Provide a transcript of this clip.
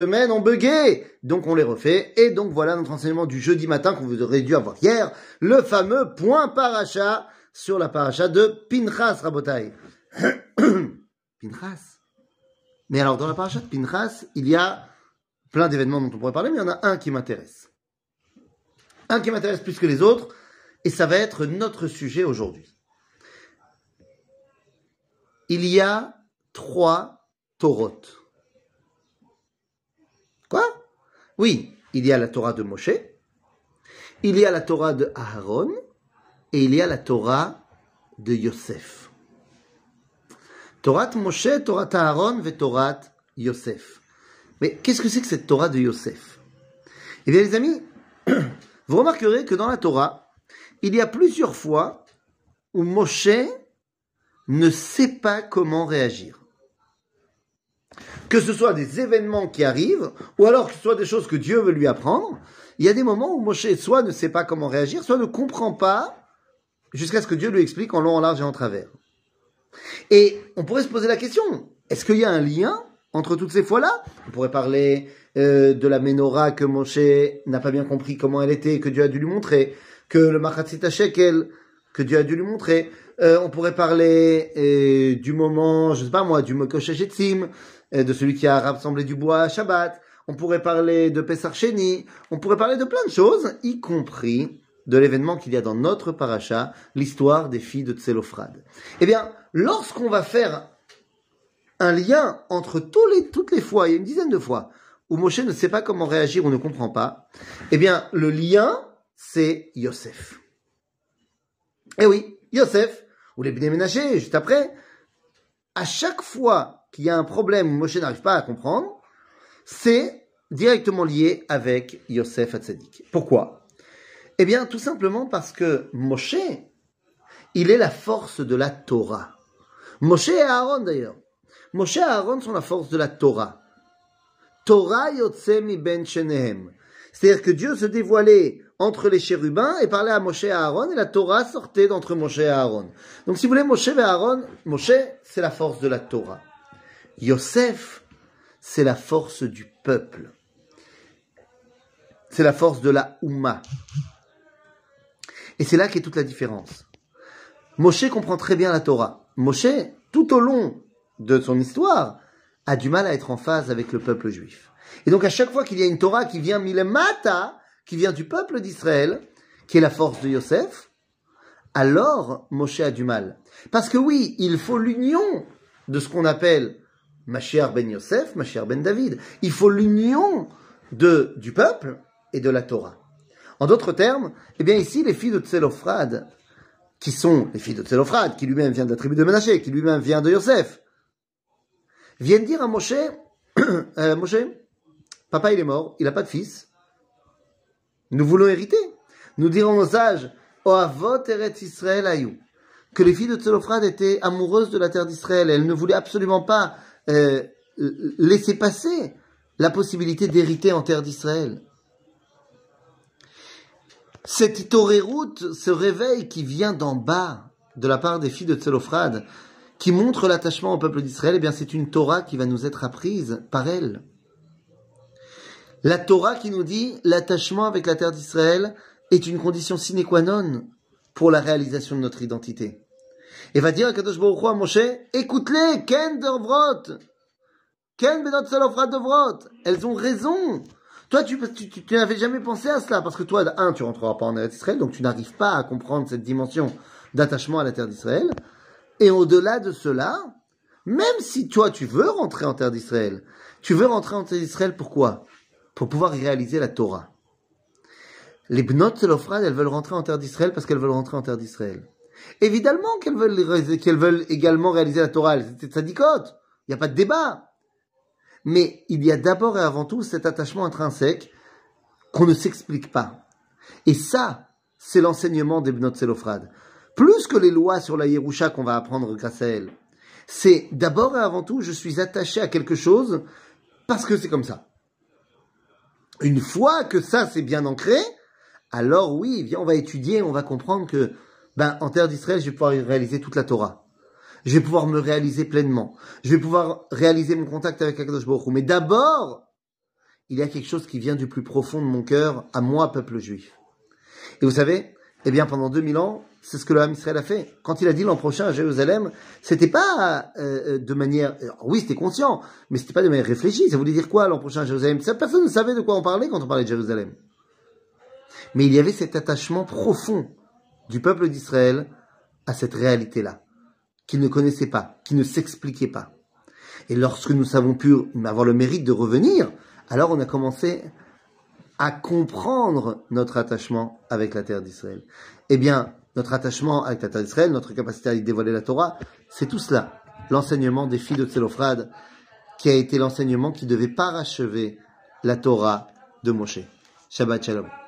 semaine ont bugué. Donc on les refait. Et donc voilà notre enseignement du jeudi matin qu'on vous aurait dû avoir hier. Le fameux point paracha sur la paracha de Pinchas Rabotai. Pinchas. Mais alors dans la paracha de Pinchas, il y a plein d'événements dont on pourrait parler, mais il y en a un qui m'intéresse. Un qui m'intéresse plus que les autres, et ça va être notre sujet aujourd'hui. Il y a trois Torot. Quoi Oui, il y a la Torah de Moshe, il y a la Torah de Aaron, et il y a la Torah de Yosef. Torah Moshe, Torah Aaron, et Torah Yosef. Mais qu'est-ce que c'est que cette Torah de Yosef? Eh bien les amis, vous remarquerez que dans la Torah, il y a plusieurs fois où Moshe ne sait pas comment réagir. Que ce soit des événements qui arrivent, ou alors que ce soit des choses que Dieu veut lui apprendre, il y a des moments où Moshe soit ne sait pas comment réagir, soit ne comprend pas, jusqu'à ce que Dieu lui explique en long, en large et en travers. Et on pourrait se poser la question, est-ce qu'il y a un lien entre toutes ces fois-là? On pourrait parler euh, de la menorah que Moshe n'a pas bien compris comment elle était, que Dieu a dû lui montrer, que le Machatzit Shekel, que Dieu a dû lui montrer. Euh, on pourrait parler euh, du moment, je sais pas moi, du Mokoshe euh, de celui qui a rassemblé du bois à Shabbat. On pourrait parler de Pessar Sheni. On pourrait parler de plein de choses, y compris de l'événement qu'il y a dans notre paracha, l'histoire des filles de Tselophrad. Eh bien, lorsqu'on va faire un lien entre tous les, toutes les fois, il y a une dizaine de fois, où Moshe ne sait pas comment réagir ou ne comprend pas, eh bien, le lien, c'est Yosef. Eh oui, Yosef, ou les Bnei juste après, à chaque fois qu'il y a un problème où Moshe n'arrive pas à comprendre, c'est directement lié avec Yosef Hatzadik. Pourquoi? Eh bien, tout simplement parce que Moshe, il est la force de la Torah. Moshe et Aaron d'ailleurs. Moshe et Aaron sont la force de la Torah. Torah yotzemi ben shenehem. C'est-à-dire que Dieu se dévoilait entre les chérubins et parlait à Moshe et Aaron et la Torah sortait d'entre Moshe et Aaron. Donc si vous voulez, Moshe et Aaron, Moshe, c'est la force de la Torah. Yosef, c'est la force du peuple. C'est la force de la Oumma. Et c'est là qu'est toute la différence. Moshe comprend très bien la Torah. Moshe, tout au long de son histoire, a du mal à être en phase avec le peuple juif. Et donc à chaque fois qu'il y a une Torah qui vient milemata, qui vient du peuple d'Israël, qui est la force de Yosef, alors Moshe a du mal. Parce que oui, il faut l'union de ce qu'on appelle Mashiach ben Yosef, Mashiach ben David. Il faut l'union de, du peuple et de la Torah. En d'autres termes, eh bien ici, les filles de Tselophrad, qui sont les filles de Tselophrad, qui lui-même vient de la tribu de Menaché, qui lui-même vient de Yosef, viennent dire à Moshe, euh, Moshe, papa il est mort, il n'a pas de fils, nous voulons hériter. Nous dirons aux sages, Oavot eret Israël ayou, que les filles de Tselophrad étaient amoureuses de la terre d'Israël, elles ne voulaient absolument pas euh, laisser passer la possibilité d'hériter en terre d'Israël. Cette route, ce réveil qui vient d'en bas, de la part des filles de Tselophrad, qui montre l'attachement au peuple d'Israël, eh bien c'est une Torah qui va nous être apprise par elle. La Torah qui nous dit l'attachement avec la terre d'Israël est une condition sine qua non pour la réalisation de notre identité. Et va dire à Kadosh Baruch à Moshe, écoute-les, Ken Devrot, Ken Benot Salofrat Devrot, elles ont raison. Toi, tu, tu, tu, n'avais jamais pensé à cela, parce que toi, un, tu rentreras pas en terre d'Israël, donc tu n'arrives pas à comprendre cette dimension d'attachement à la terre d'Israël. Et au-delà de cela, même si toi, tu veux rentrer en terre d'Israël, tu veux rentrer en terre d'Israël, pourquoi Pour pouvoir réaliser la Torah. Les Bnot Zelofrad, elles veulent rentrer en terre d'Israël parce qu'elles veulent rentrer en terre d'Israël. Évidemment qu'elles veulent, qu'elles veulent également réaliser la Torah. C'est sadicote. Il n'y a pas de débat. Mais il y a d'abord et avant tout cet attachement intrinsèque qu'on ne s'explique pas. Et ça, c'est l'enseignement des Bnot Zelofrad plus que les lois sur la Yerusha qu'on va apprendre grâce à elle. C'est d'abord et avant tout, je suis attaché à quelque chose parce que c'est comme ça. Une fois que ça c'est bien ancré, alors oui, on va étudier, on va comprendre que, ben, en terre d'Israël, je vais pouvoir réaliser toute la Torah. Je vais pouvoir me réaliser pleinement. Je vais pouvoir réaliser mon contact avec Akadosh Baruch Mais d'abord, il y a quelque chose qui vient du plus profond de mon cœur, à moi, peuple juif. Et vous savez, eh bien, pendant 2000 ans, c'est ce que Ham Israël a fait. Quand il a dit l'an prochain à Jérusalem, c'était pas euh, de manière, oui, c'était conscient, mais c'était pas de manière réfléchie. Ça voulait dire quoi l'an prochain à Jérusalem? Personne ne savait de quoi on parlait quand on parlait de Jérusalem. Mais il y avait cet attachement profond du peuple d'Israël à cette réalité-là, qu'il ne connaissait pas, qui ne s'expliquait pas. Et lorsque nous avons pu avoir le mérite de revenir, alors on a commencé à comprendre notre attachement avec la terre d'Israël. Eh bien, notre attachement avec la terre d'Israël, notre capacité à y dévoiler la Torah, c'est tout cela. L'enseignement des filles de Tselophrad, qui a été l'enseignement qui devait parachever la Torah de Moshe. Shabbat Shalom.